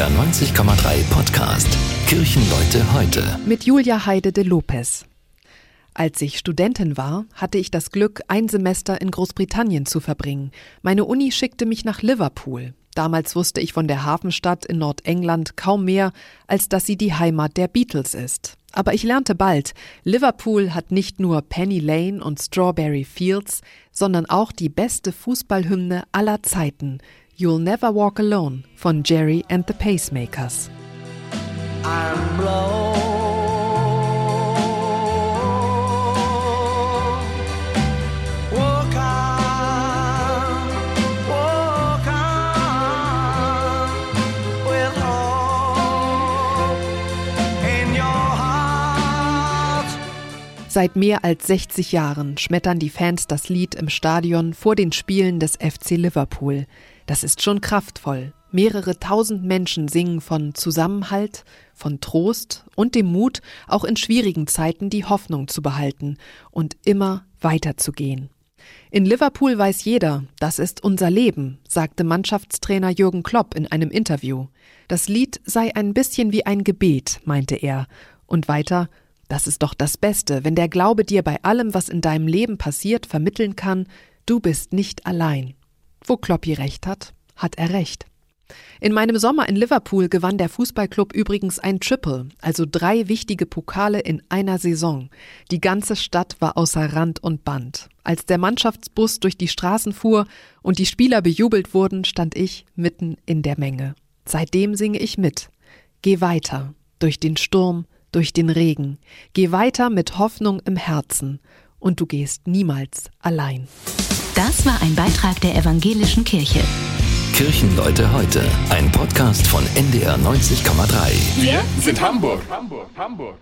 NDR 90,3 Podcast. Kirchenleute heute. Mit Julia Heide de Lopez. Als ich Studentin war, hatte ich das Glück, ein Semester in Großbritannien zu verbringen. Meine Uni schickte mich nach Liverpool. Damals wusste ich von der Hafenstadt in Nordengland kaum mehr, als dass sie die Heimat der Beatles ist. Aber ich lernte bald, Liverpool hat nicht nur Penny Lane und Strawberry Fields, sondern auch die beste Fußballhymne aller Zeiten, You'll Never Walk Alone von Jerry and the Pacemakers. Seit mehr als 60 Jahren schmettern die Fans das Lied im Stadion vor den Spielen des FC Liverpool. Das ist schon kraftvoll. Mehrere tausend Menschen singen von Zusammenhalt, von Trost und dem Mut, auch in schwierigen Zeiten die Hoffnung zu behalten und immer weiterzugehen. In Liverpool weiß jeder, das ist unser Leben, sagte Mannschaftstrainer Jürgen Klopp in einem Interview. Das Lied sei ein bisschen wie ein Gebet, meinte er. Und weiter, das ist doch das Beste, wenn der Glaube dir bei allem, was in deinem Leben passiert, vermitteln kann, du bist nicht allein. Wo Kloppi recht hat, hat er recht. In meinem Sommer in Liverpool gewann der Fußballclub übrigens ein Triple, also drei wichtige Pokale in einer Saison. Die ganze Stadt war außer Rand und Band. Als der Mannschaftsbus durch die Straßen fuhr und die Spieler bejubelt wurden, stand ich mitten in der Menge. Seitdem singe ich mit. Geh weiter, durch den Sturm, durch den Regen. Geh weiter mit Hoffnung im Herzen. Und du gehst niemals allein. Das war ein Beitrag der Evangelischen Kirche. Kirchenleute heute. Ein Podcast von NDR 90,3. Wir sind Hamburg. Hamburg. Hamburg.